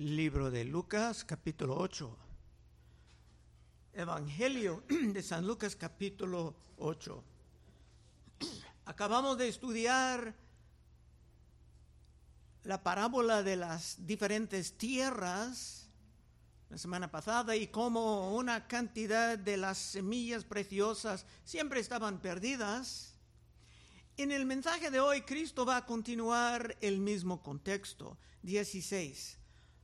Libro de Lucas, capítulo 8. Evangelio de San Lucas, capítulo 8. Acabamos de estudiar la parábola de las diferentes tierras la semana pasada y cómo una cantidad de las semillas preciosas siempre estaban perdidas. En el mensaje de hoy, Cristo va a continuar el mismo contexto. 16.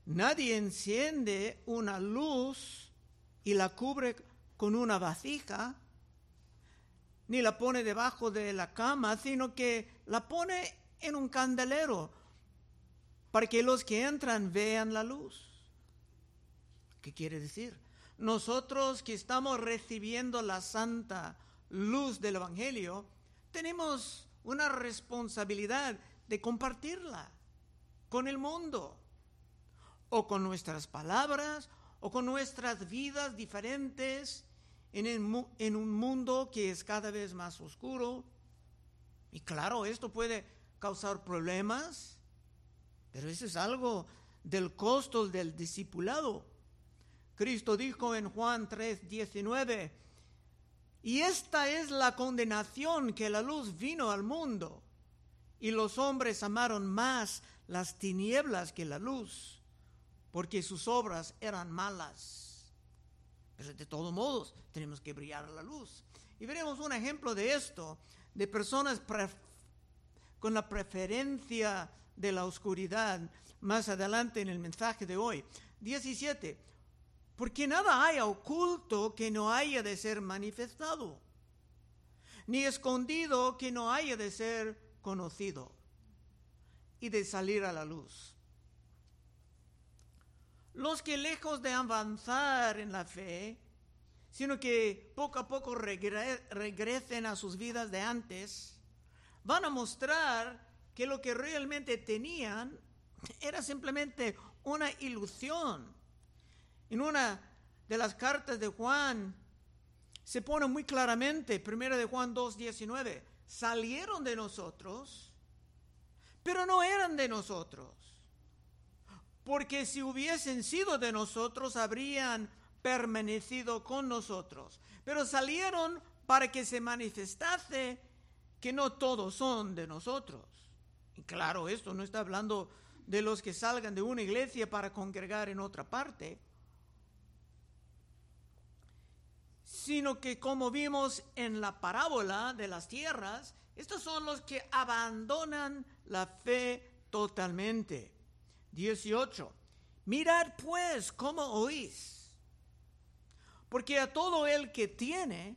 Nadie enciende una luz y la cubre con una vasija, ni la pone debajo de la cama, sino que la pone en un candelero para que los que entran vean la luz. ¿Qué quiere decir? Nosotros que estamos recibiendo la santa luz del Evangelio, tenemos una responsabilidad de compartirla con el mundo o con nuestras palabras, o con nuestras vidas diferentes en, en, un mundo que es cada vez más oscuro. Y claro, esto puede causar problemas, pero eso es algo del costo del discipulado. Cristo dijo en Juan 3, 19, y esta es la condenación que la luz vino al mundo, y los hombres amaron más las tinieblas que la luz porque sus obras eran malas. Pero de todos modos tenemos que brillar a la luz. Y veremos un ejemplo de esto, de personas con la preferencia de la oscuridad más adelante en el mensaje de hoy. 17. Porque nada hay oculto que no haya de ser manifestado, ni escondido que no haya de ser conocido y de salir a la luz. Los que lejos de avanzar en la fe, sino que poco a poco regresen a sus vidas de antes, van a mostrar que lo que realmente tenían era simplemente una ilusión. En una de las cartas de Juan se pone muy claramente, primera de Juan 2.19, salieron de nosotros, pero no eran de nosotros porque si hubiesen sido de nosotros, habrían permanecido con nosotros. Pero salieron para que se manifestase que no todos son de nosotros. Y claro, esto no está hablando de los que salgan de una iglesia para congregar en otra parte, sino que como vimos en la parábola de las tierras, estos son los que abandonan la fe totalmente. 18. Mirad pues cómo oís, porque a todo el que tiene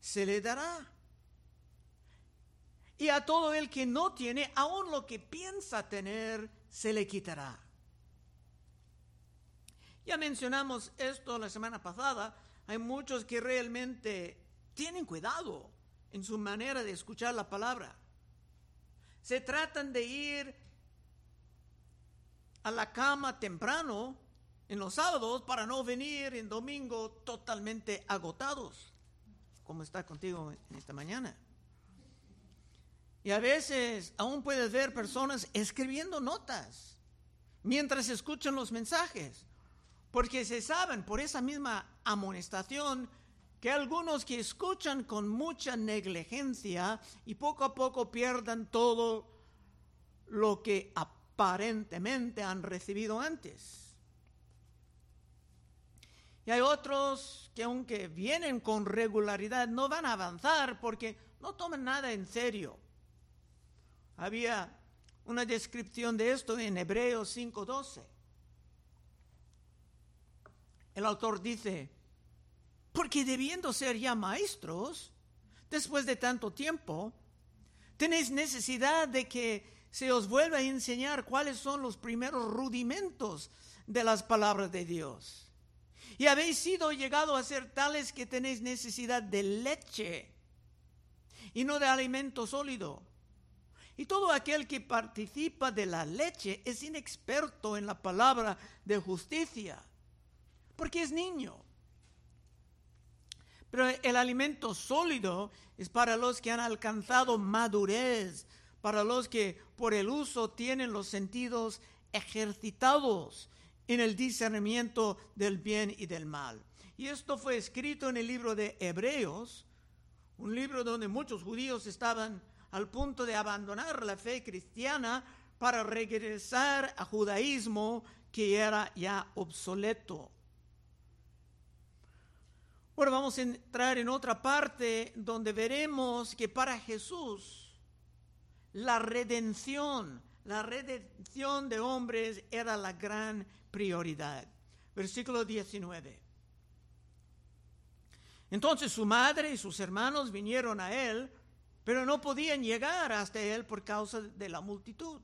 se le dará. Y a todo el que no tiene, aun lo que piensa tener, se le quitará. Ya mencionamos esto la semana pasada. Hay muchos que realmente tienen cuidado en su manera de escuchar la palabra. Se tratan de ir a la cama temprano en los sábados para no venir en domingo totalmente agotados, como está contigo en esta mañana. Y a veces aún puedes ver personas escribiendo notas mientras escuchan los mensajes, porque se saben por esa misma amonestación que algunos que escuchan con mucha negligencia y poco a poco pierdan todo lo que aparentemente han recibido antes. Y hay otros que aunque vienen con regularidad no van a avanzar porque no toman nada en serio. Había una descripción de esto en Hebreos 5:12. El autor dice, porque debiendo ser ya maestros, después de tanto tiempo, tenéis necesidad de que se os vuelve a enseñar cuáles son los primeros rudimentos de las palabras de Dios. Y habéis sido llegado a ser tales que tenéis necesidad de leche y no de alimento sólido. Y todo aquel que participa de la leche es inexperto en la palabra de justicia, porque es niño. Pero el alimento sólido es para los que han alcanzado madurez, para los que por el uso tienen los sentidos ejercitados en el discernimiento del bien y del mal. Y esto fue escrito en el libro de Hebreos, un libro donde muchos judíos estaban al punto de abandonar la fe cristiana para regresar a judaísmo que era ya obsoleto. Ahora vamos a entrar en otra parte donde veremos que para Jesús la redención, la redención de hombres era la gran prioridad. Versículo 19. Entonces su madre y sus hermanos vinieron a él, pero no podían llegar hasta él por causa de la multitud.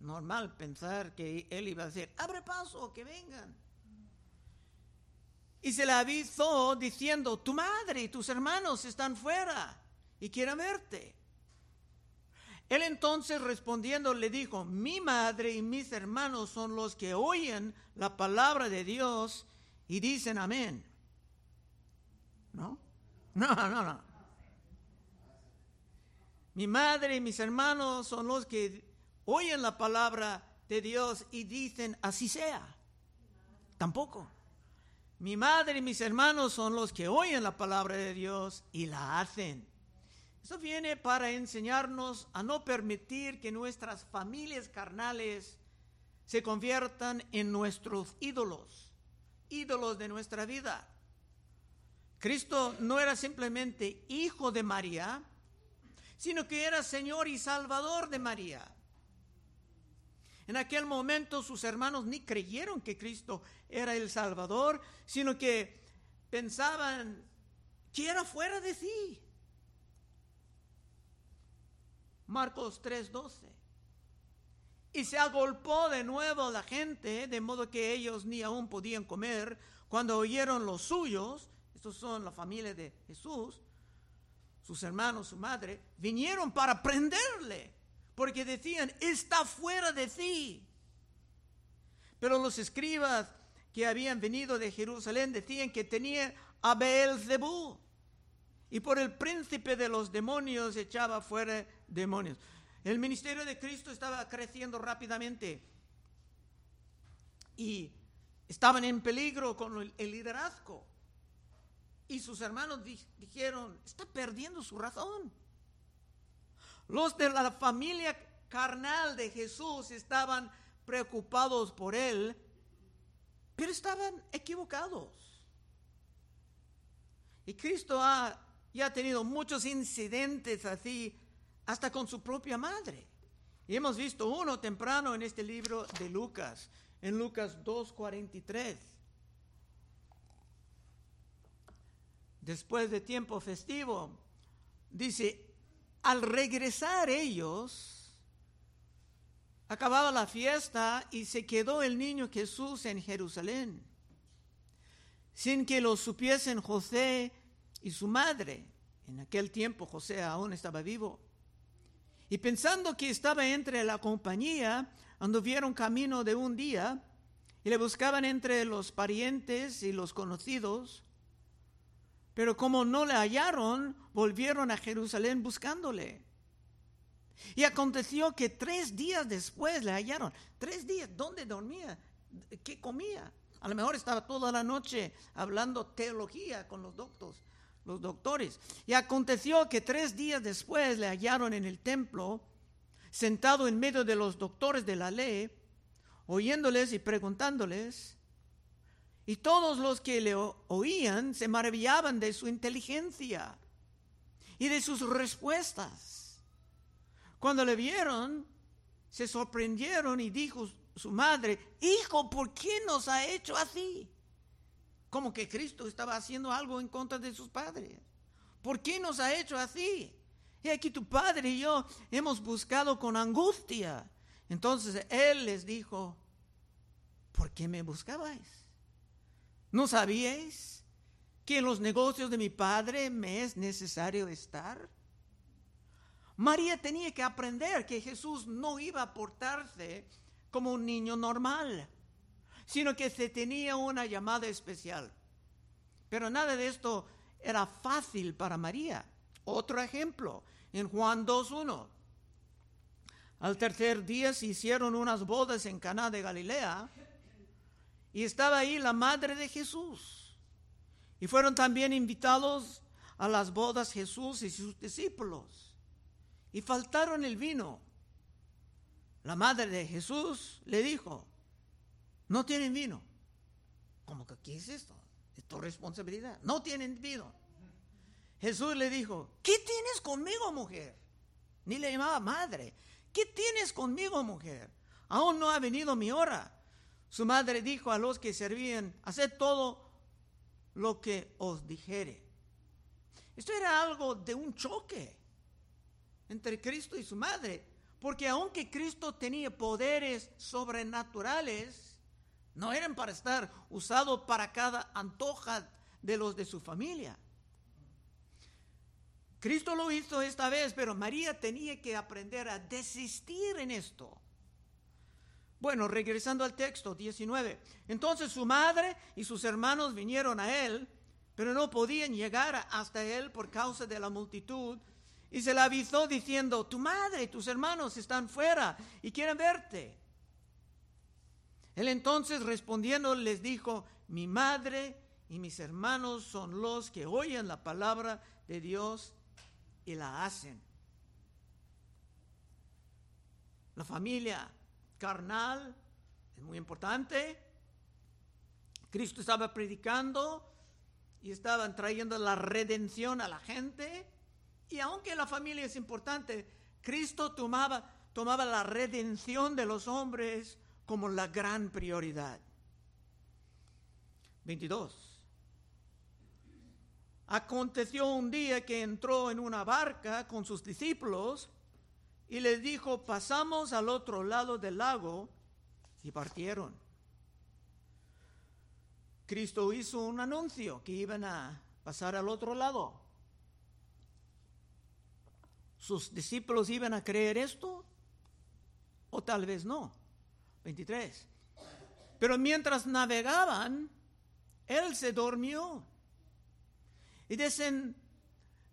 Normal pensar que él iba a decir, abre paso, que vengan. Y se le avisó diciendo, tu madre y tus hermanos están fuera y quieren verte. Él entonces respondiendo le dijo, mi madre y mis hermanos son los que oyen la palabra de Dios y dicen amén. ¿No? No, no, no. Mi madre y mis hermanos son los que oyen la palabra de Dios y dicen así sea. Tampoco. Mi madre y mis hermanos son los que oyen la palabra de Dios y la hacen. Eso viene para enseñarnos a no permitir que nuestras familias carnales se conviertan en nuestros ídolos, ídolos de nuestra vida. Cristo no era simplemente hijo de María, sino que era Señor y Salvador de María. En aquel momento sus hermanos ni creyeron que Cristo era el Salvador, sino que pensaban que era fuera de sí. Marcos 3:12. Y se agolpó de nuevo la gente, de modo que ellos ni aún podían comer. Cuando oyeron los suyos, estos son la familia de Jesús, sus hermanos, su madre, vinieron para prenderle, porque decían, está fuera de sí. Pero los escribas que habían venido de Jerusalén decían que tenía a Beelzebú y por el príncipe de los demonios echaba fuera demonios. El ministerio de Cristo estaba creciendo rápidamente y estaban en peligro con el liderazgo. Y sus hermanos dijeron, está perdiendo su razón. Los de la familia carnal de Jesús estaban preocupados por él, pero estaban equivocados. Y Cristo ha y ha tenido muchos incidentes así, hasta con su propia madre. Y hemos visto uno temprano en este libro de Lucas, en Lucas 2.43. Después de tiempo festivo, dice, al regresar ellos, acababa la fiesta y se quedó el niño Jesús en Jerusalén, sin que lo supiesen José y su madre. En aquel tiempo José aún estaba vivo. Y pensando que estaba entre la compañía, anduvieron camino de un día y le buscaban entre los parientes y los conocidos. Pero como no le hallaron, volvieron a Jerusalén buscándole. Y aconteció que tres días después le hallaron. Tres días, ¿dónde dormía? ¿Qué comía? A lo mejor estaba toda la noche hablando teología con los doctores los doctores. Y aconteció que tres días después le hallaron en el templo, sentado en medio de los doctores de la ley, oyéndoles y preguntándoles. Y todos los que le oían se maravillaban de su inteligencia y de sus respuestas. Cuando le vieron, se sorprendieron y dijo su madre, Hijo, ¿por qué nos ha hecho así? Como que Cristo estaba haciendo algo en contra de sus padres. ¿Por qué nos ha hecho así? Y aquí tu padre y yo hemos buscado con angustia. Entonces él les dijo, ¿por qué me buscabais? ¿No sabíais que en los negocios de mi padre me es necesario estar? María tenía que aprender que Jesús no iba a portarse como un niño normal sino que se tenía una llamada especial. Pero nada de esto era fácil para María. Otro ejemplo, en Juan 2.1. Al tercer día se hicieron unas bodas en Caná de Galilea y estaba ahí la madre de Jesús. Y fueron también invitados a las bodas Jesús y sus discípulos. Y faltaron el vino. La madre de Jesús le dijo, no tienen vino. ¿Cómo que qué es esto? Es tu responsabilidad. No tienen vino. Jesús le dijo, ¿qué tienes conmigo, mujer? Ni le llamaba madre. ¿Qué tienes conmigo, mujer? Aún no ha venido mi hora. Su madre dijo a los que servían, haced todo lo que os dijere. Esto era algo de un choque entre Cristo y su madre, porque aunque Cristo tenía poderes sobrenaturales, no eran para estar usados para cada antoja de los de su familia. Cristo lo hizo esta vez, pero María tenía que aprender a desistir en esto. Bueno, regresando al texto 19. Entonces su madre y sus hermanos vinieron a él, pero no podían llegar hasta él por causa de la multitud. Y se le avisó diciendo, tu madre y tus hermanos están fuera y quieren verte. Él entonces respondiendo les dijo, mi madre y mis hermanos son los que oyen la palabra de Dios y la hacen. La familia carnal es muy importante. Cristo estaba predicando y estaban trayendo la redención a la gente. Y aunque la familia es importante, Cristo tomaba, tomaba la redención de los hombres como la gran prioridad. 22. Aconteció un día que entró en una barca con sus discípulos y les dijo, pasamos al otro lado del lago y partieron. Cristo hizo un anuncio que iban a pasar al otro lado. ¿Sus discípulos iban a creer esto? O tal vez no. 23. Pero mientras navegaban, él se durmió y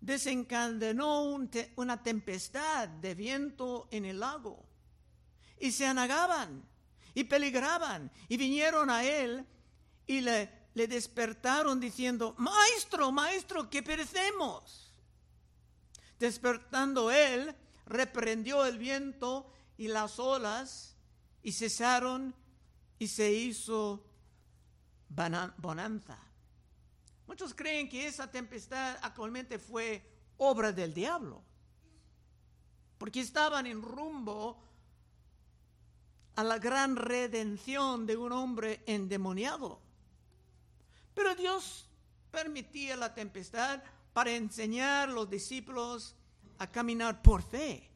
desencadenó una tempestad de viento en el lago. Y se anagaban y peligraban y vinieron a él y le, le despertaron diciendo, Maestro, maestro, que perecemos. Despertando él, reprendió el viento y las olas y cesaron y se hizo bonanza. Muchos creen que esa tempestad actualmente fue obra del diablo, porque estaban en rumbo a la gran redención de un hombre endemoniado. Pero Dios permitía la tempestad para enseñar a los discípulos a caminar por fe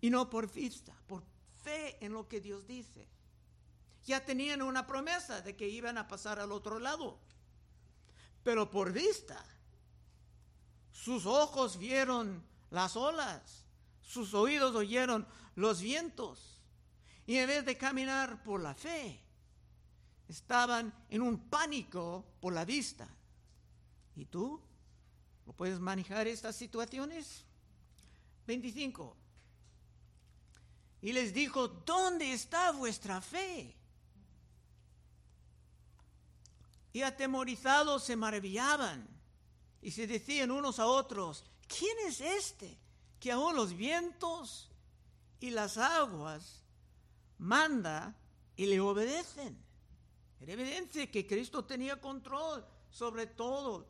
y no por vista, por fe en lo que Dios dice. Ya tenían una promesa de que iban a pasar al otro lado pero por vista. Sus ojos vieron las olas, sus oídos oyeron los vientos, y en vez de caminar por la fe, estaban en un pánico por la vista. ¿Y tú? ¿Lo puedes manejar estas situaciones? 25. Y les dijo, ¿dónde está vuestra fe? y atemorizados se maravillaban y se decían unos a otros, ¿quién es este que aún los vientos y las aguas manda y le obedecen? Era evidente que Cristo tenía control sobre todo,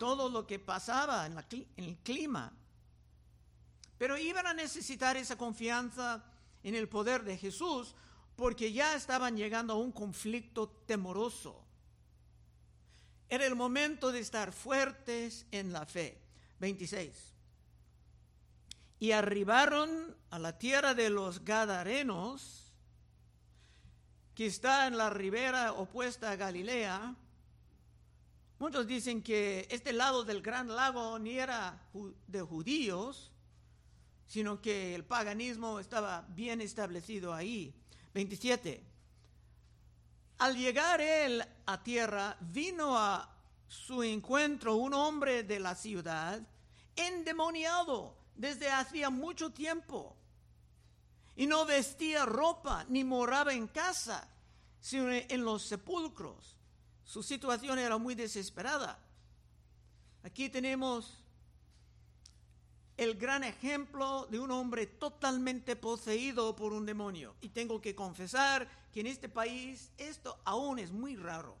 todo lo que pasaba en, en el clima. Pero iban a necesitar esa confianza en el poder de Jesús porque ya estaban llegando a un conflicto temoroso. Era el momento de estar fuertes en la fe. 26. Y arribaron a la tierra de los Gadarenos, que está en la ribera opuesta a Galilea. Muchos dicen que este lado del gran lago ni era de judíos, sino que el paganismo estaba bien establecido ahí. 27. Al llegar él a tierra, vino a su encuentro un hombre de la ciudad, endemoniado desde hacía mucho tiempo, y no vestía ropa ni moraba en casa, sino en los sepulcros. Su situación era muy desesperada. Aquí tenemos el gran ejemplo de un hombre totalmente poseído por un demonio. Y tengo que confesar que en este país esto aún es muy raro.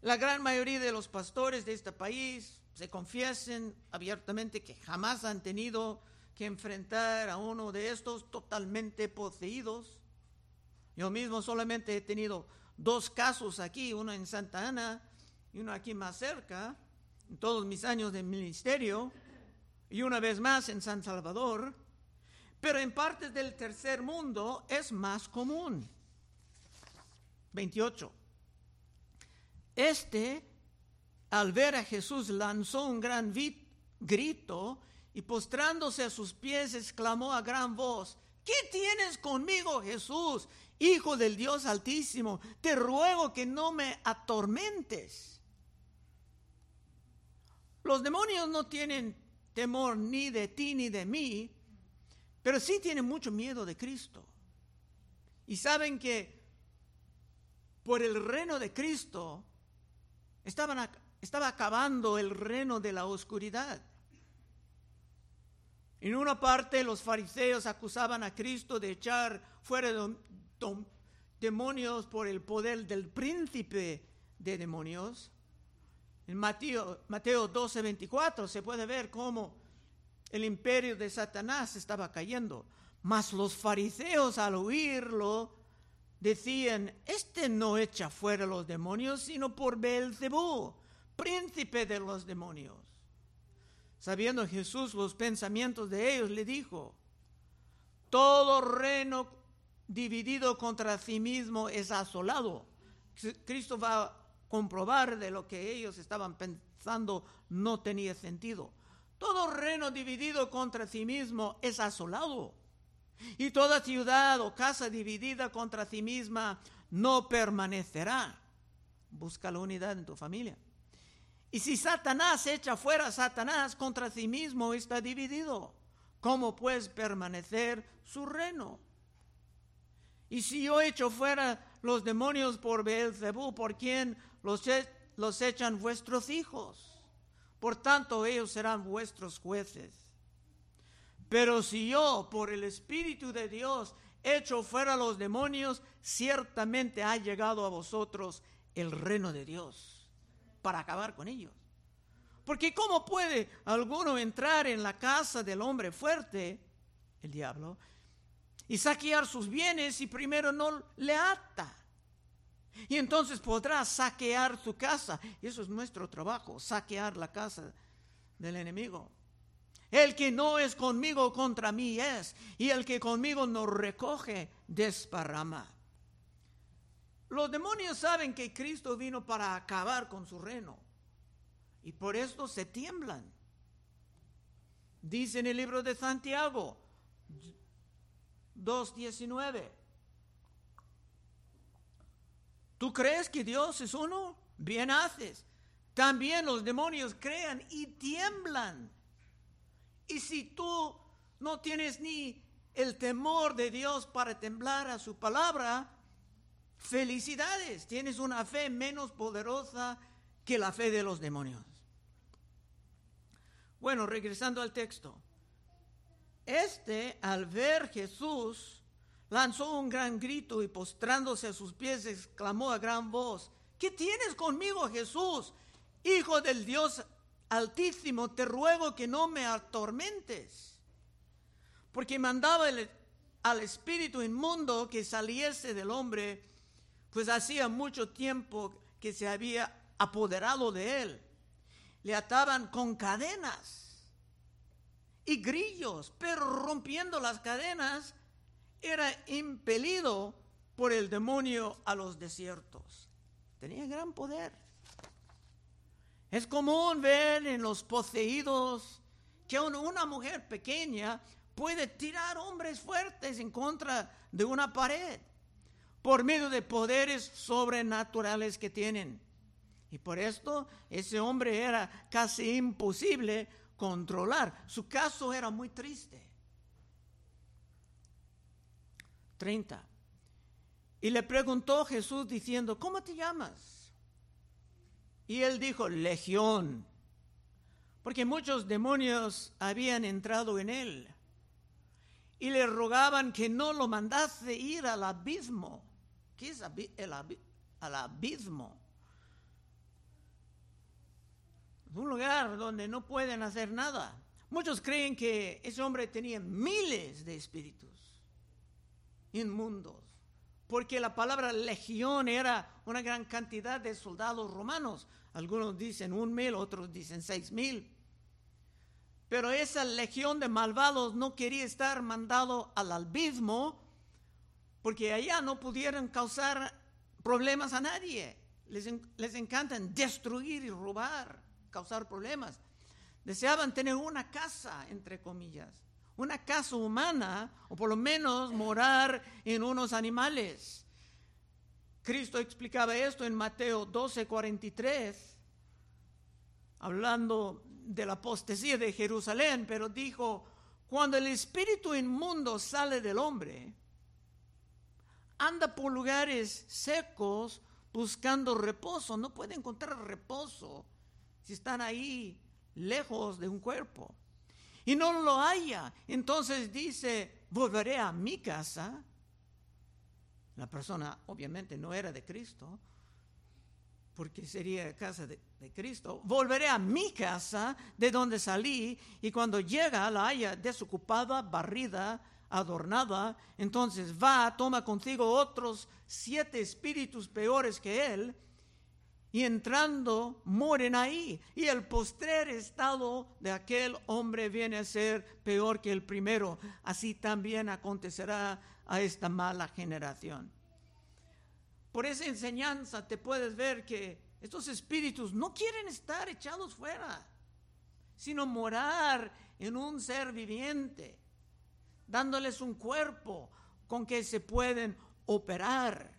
La gran mayoría de los pastores de este país se confiesen abiertamente que jamás han tenido que enfrentar a uno de estos totalmente poseídos. Yo mismo solamente he tenido dos casos aquí, uno en Santa Ana y uno aquí más cerca, todos mis años de ministerio, y una vez más en San Salvador, pero en partes del tercer mundo es más común. 28. Este, al ver a Jesús, lanzó un gran grito y postrándose a sus pies exclamó a gran voz, ¿qué tienes conmigo, Jesús, Hijo del Dios Altísimo? Te ruego que no me atormentes. Los demonios no tienen temor ni de ti ni de mí, pero sí tienen mucho miedo de Cristo. Y saben que por el reino de Cristo estaban, estaba acabando el reino de la oscuridad. En una parte los fariseos acusaban a Cristo de echar fuera demonios por el poder del príncipe de demonios. En Mateo, Mateo 12, 24 se puede ver cómo el imperio de Satanás estaba cayendo. Mas los fariseos al oírlo decían, este no echa fuera los demonios, sino por Beelzebú, príncipe de los demonios. Sabiendo Jesús los pensamientos de ellos, le dijo, todo reino dividido contra sí mismo es asolado. Cristo va comprobar de lo que ellos estaban pensando no tenía sentido. Todo reino dividido contra sí mismo es asolado. Y toda ciudad o casa dividida contra sí misma no permanecerá. Busca la unidad en tu familia. Y si Satanás echa fuera a Satanás contra sí mismo, está dividido. ¿Cómo pues permanecer su reino? Y si yo echo fuera los demonios por Beelzebú, ¿por quién los, e-, los echan vuestros hijos? Por tanto, ellos serán vuestros jueces. Pero si yo, por el Espíritu de Dios, echo fuera los demonios, ciertamente ha llegado a vosotros el reino de Dios para acabar con ellos. Porque ¿cómo puede alguno entrar en la casa del hombre fuerte, el diablo, y saquear sus bienes y primero no le ata? Y entonces podrá saquear su casa. Y eso es nuestro trabajo, saquear la casa del enemigo. El que no es conmigo contra mí es, y el que conmigo no recoge, desparrama. Los demonios saben que Cristo vino para acabar con su reino y por esto se tiemblan. Dice en el libro de Santiago 2.19, ¿tú crees que Dios es uno? Bien haces. También los demonios crean y tiemblan. Y si tú no tienes ni el temor de Dios para temblar a su palabra, Felicidades, tienes una fe menos poderosa que la fe de los demonios. Bueno, regresando al texto. Este, al ver Jesús, lanzó un gran grito y postrándose a sus pies exclamó a gran voz, ¿qué tienes conmigo Jesús, Hijo del Dios Altísimo? Te ruego que no me atormentes. Porque mandaba al espíritu inmundo que saliese del hombre pues hacía mucho tiempo que se había apoderado de él. Le ataban con cadenas y grillos, pero rompiendo las cadenas era impelido por el demonio a los desiertos. Tenía gran poder. Es común ver en los poseídos que una mujer pequeña puede tirar hombres fuertes en contra de una pared por medio de poderes sobrenaturales que tienen. Y por esto ese hombre era casi imposible controlar. Su caso era muy triste. 30. Y le preguntó Jesús diciendo, ¿cómo te llamas? Y él dijo, Legión, porque muchos demonios habían entrado en él y le rogaban que no lo mandase ir al abismo. ¿Qué es el al abismo? Un lugar donde no pueden hacer nada. Muchos creen que ese hombre tenía miles de espíritus inmundos, porque la palabra legión era una gran cantidad de soldados romanos. Algunos dicen un mil, otros dicen seis mil. Pero esa legión de malvados no quería estar mandado al abismo porque allá no pudieran causar problemas a nadie. Les, les encantan destruir y robar, causar problemas. Deseaban tener una casa, entre comillas, una casa humana, o por lo menos morar en unos animales. Cristo explicaba esto en Mateo 12, 43, hablando de la apostasía de Jerusalén, pero dijo, cuando el espíritu inmundo sale del hombre, anda por lugares secos buscando reposo, no puede encontrar reposo si están ahí lejos de un cuerpo. Y no lo haya. Entonces dice, volveré a mi casa. La persona obviamente no era de Cristo, porque sería casa de, Cristo, volveré a mi casa de donde salí y cuando llega la haya desocupada, barrida, adornada, entonces va, toma consigo otros siete espíritus peores que él y entrando mueren ahí. Y el postrer estado de aquel hombre viene a ser peor que el primero. Así también acontecerá a esta mala generación. Por esa enseñanza te puedes ver que estos espíritus no quieren estar echados fuera, sino morar en un ser viviente, dándoles un cuerpo con que se pueden operar.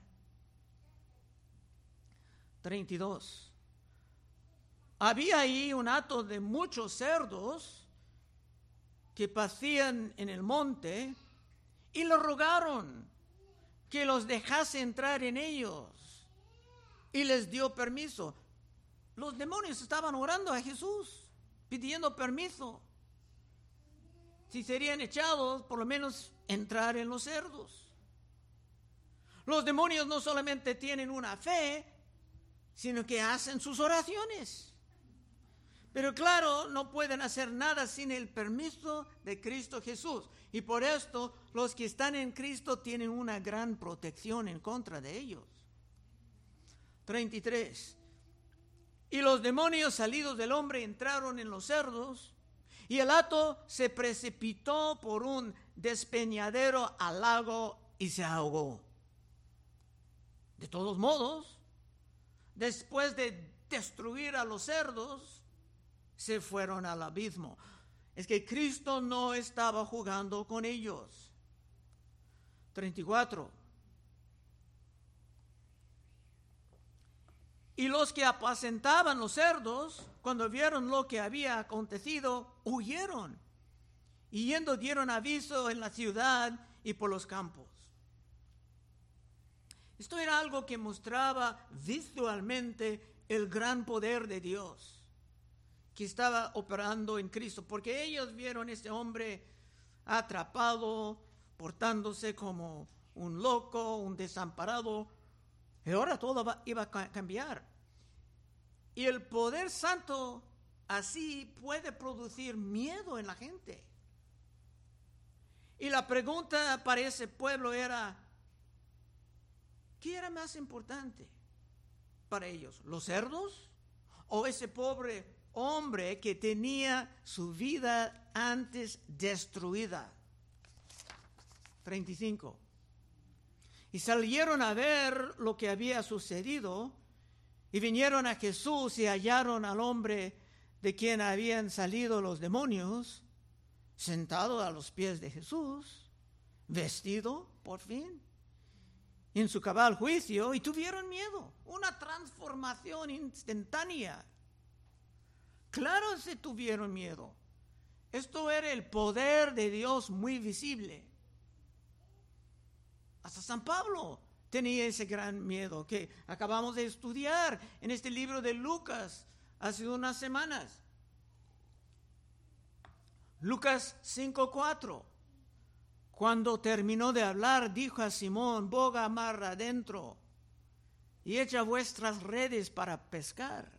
32. Había ahí un hato de muchos cerdos que pasían en el monte y lo rogaron que los dejase entrar en ellos. Y les dio permiso. Los demonios estaban orando a Jesús, pidiendo permiso. Si serían echados, por lo menos entrar en los cerdos. Los demonios no solamente tienen una fe, sino que hacen sus oraciones. Pero claro, no pueden hacer nada sin el permiso de Cristo Jesús. Y por esto los que están en Cristo tienen una gran protección en contra de ellos. 33. Y los demonios salidos del hombre entraron en los cerdos, y el hato se precipitó por un despeñadero al lago y se ahogó. De todos modos, después de destruir a los cerdos, se fueron al abismo. Es que Cristo no estaba jugando con ellos. 34. Y los que apacentaban los cerdos, cuando vieron lo que había acontecido, huyeron. Y yendo dieron aviso en la ciudad y por los campos. Esto era algo que mostraba visualmente el gran poder de Dios que estaba operando en Cristo, porque ellos vieron a este hombre atrapado, portándose como un loco, un desamparado, y ahora todo iba a cambiar. Y el poder santo así puede producir miedo en la gente. Y la pregunta para ese pueblo era, ¿qué era más importante para ellos? ¿Los cerdos? ¿O ese pobre hombre que tenía su vida antes destruida. 35. Y salieron a ver lo que había sucedido y vinieron a Jesús y hallaron al hombre de quien habían salido los demonios, sentado a los pies de Jesús, vestido por fin, en su cabal juicio, y tuvieron miedo, una transformación instantánea Claro se tuvieron miedo. Esto era el poder de Dios muy visible. Hasta San Pablo tenía ese gran miedo que acabamos de estudiar en este libro de Lucas hace unas semanas. Lucas 5:4. Cuando terminó de hablar, dijo a Simón, boga mar adentro y echa vuestras redes para pescar.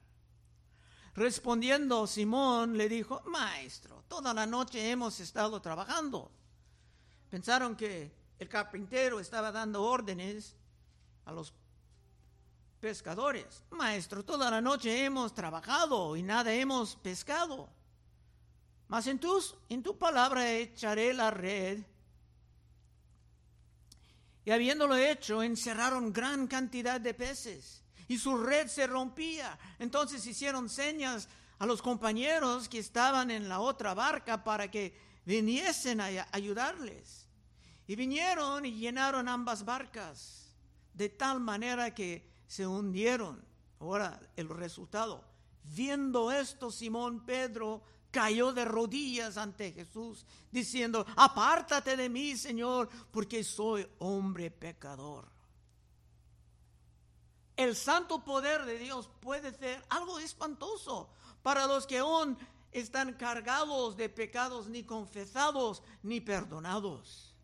Respondiendo Simón le dijo, Maestro, toda la noche hemos estado trabajando. Pensaron que el carpintero estaba dando órdenes a los pescadores. Maestro, toda la noche hemos trabajado y nada hemos pescado. Mas en, tus, en tu palabra echaré la red. Y habiéndolo hecho, encerraron gran cantidad de peces y su red se rompía. Entonces hicieron señas a los compañeros que estaban en la otra barca para que viniesen a ayudarles. Y vinieron y llenaron ambas barcas, de tal manera que se hundieron. Ahora el resultado. Viendo esto, Simón Pedro cayó de rodillas ante Jesús, diciendo, apártate de mí, Señor, porque soy hombre pecador el santo poder de Dios puede ser algo espantoso para los que aún están cargados de pecados ni confesados ni perdonados.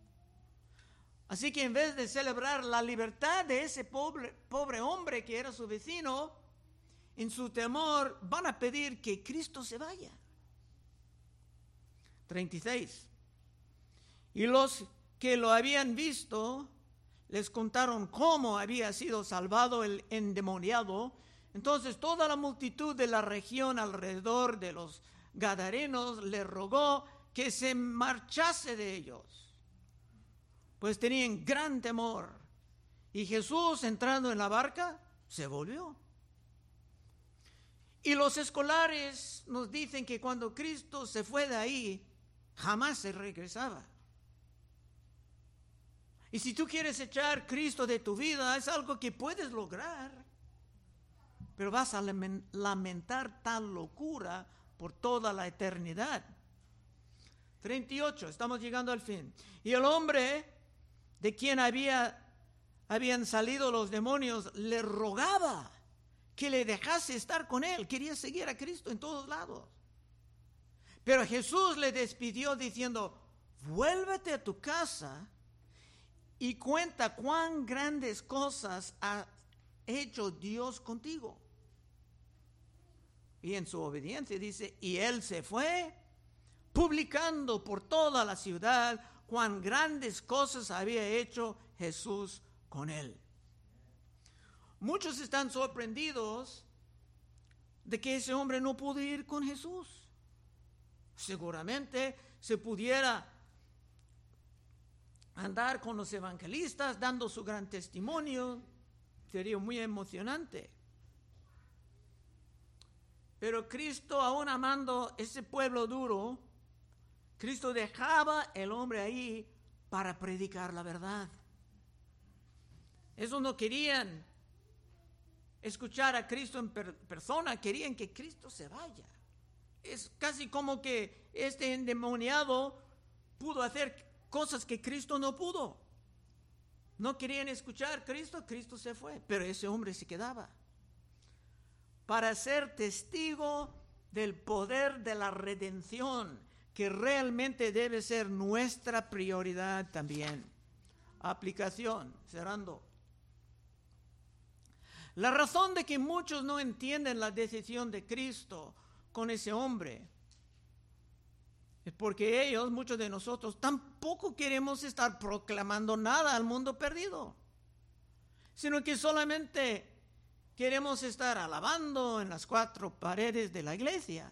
Así que en vez de celebrar la libertad de ese pobre, pobre hombre que era su vecino, en su temor van a pedir que Cristo se vaya. 36. Y los que lo habían visto les contaron cómo había sido salvado el endemoniado. Entonces toda la multitud de la región alrededor de los Gadarenos le rogó que se marchase de ellos, pues tenían gran temor. Y Jesús, entrando en la barca, se volvió. Y los escolares nos dicen que cuando Cristo se fue de ahí, jamás se regresaba. Y si tú quieres echar Cristo de tu vida, es algo que puedes lograr. Pero vas a lamentar tal locura por toda la eternidad. 38, estamos llegando al fin. Y el hombre de quien había, habían salido los demonios le rogaba que le dejase estar con él. Quería seguir a Cristo en todos lados. Pero Jesús le despidió diciendo, vuélvete a tu casa y cuenta cuán grandes cosas ha hecho Dios contigo. Y en su obediencia dice, y él se fue publicando por toda la ciudad cuán grandes cosas había hecho Jesús con él. Muchos están sorprendidos de que ese hombre no pudo ir con Jesús. Seguramente se pudiera andar con los evangelistas dando su gran testimonio, sería muy emocionante. Pero Cristo, aún amando ese pueblo duro, Cristo dejaba el hombre ahí para predicar la verdad. Esos no querían escuchar a Cristo en persona, querían que Cristo se vaya. Es casi como que este endemoniado pudo hacer cosas que Cristo no pudo. No querían escuchar Cristo, Cristo se fue, pero ese hombre se quedaba. Para ser testigo del poder de la redención, que realmente debe ser nuestra prioridad también. Aplicación, cerrando. La razón de que muchos no entienden la decisión de Cristo con ese hombre es porque ellos, muchos de nosotros, tampoco queremos estar proclamando nada al mundo perdido, sino que solamente queremos estar alabando en las cuatro paredes de la iglesia.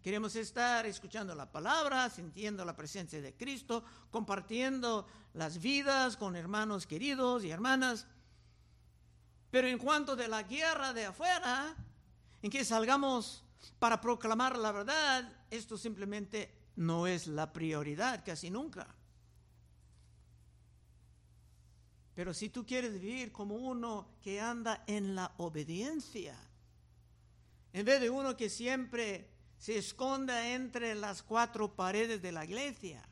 Queremos estar escuchando la palabra, sintiendo la presencia de Cristo, compartiendo las vidas con hermanos queridos y hermanas. Pero en cuanto de la guerra de afuera, en que salgamos para proclamar la verdad, esto simplemente no es la prioridad casi nunca. Pero si tú quieres vivir como uno que anda en la obediencia, en vez de uno que siempre se esconda entre las cuatro paredes de la iglesia,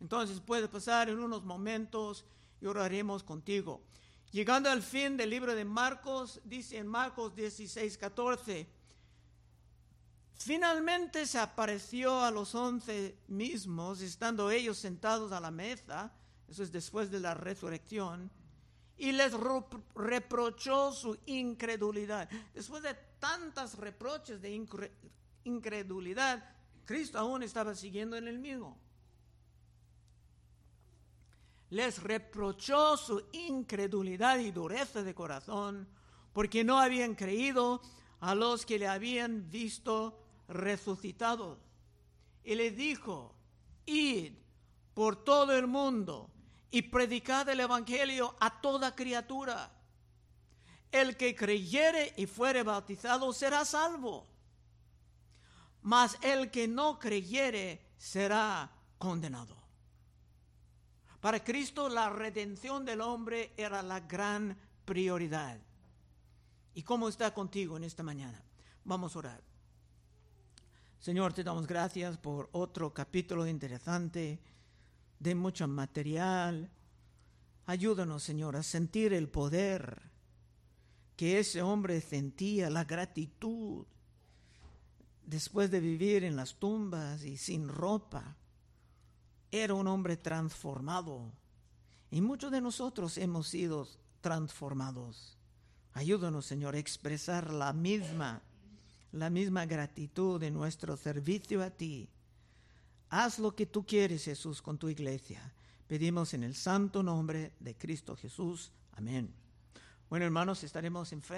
entonces puede pasar en unos momentos y oraremos contigo. Llegando al fin del libro de Marcos, dice en Marcos 16, 14, finalmente se apareció a los once mismos, estando ellos sentados a la mesa, eso es después de la resurrección, y les reprochó su incredulidad. Después de tantas reproches de incredulidad, Cristo aún estaba siguiendo en el mismo. Les reprochó su incredulidad y dureza de corazón porque no habían creído a los que le habían visto resucitado. Y les dijo, id por todo el mundo y predicad el Evangelio a toda criatura. El que creyere y fuere bautizado será salvo, mas el que no creyere será condenado. Para Cristo la redención del hombre era la gran prioridad. ¿Y cómo está contigo en esta mañana? Vamos a orar. Señor, te damos gracias por otro capítulo interesante de mucho material. Ayúdanos, Señor, a sentir el poder que ese hombre sentía, la gratitud, después de vivir en las tumbas y sin ropa. Era un hombre transformado. Y muchos de nosotros hemos sido transformados. Ayúdanos, Señor, a expresar la misma, la misma gratitud en nuestro servicio a ti Haz lo que tú quieres, Jesús, con tu iglesia. Pedimos en el santo nombre de Cristo Jesús. Amén. Bueno, hermanos, estaremos en frente.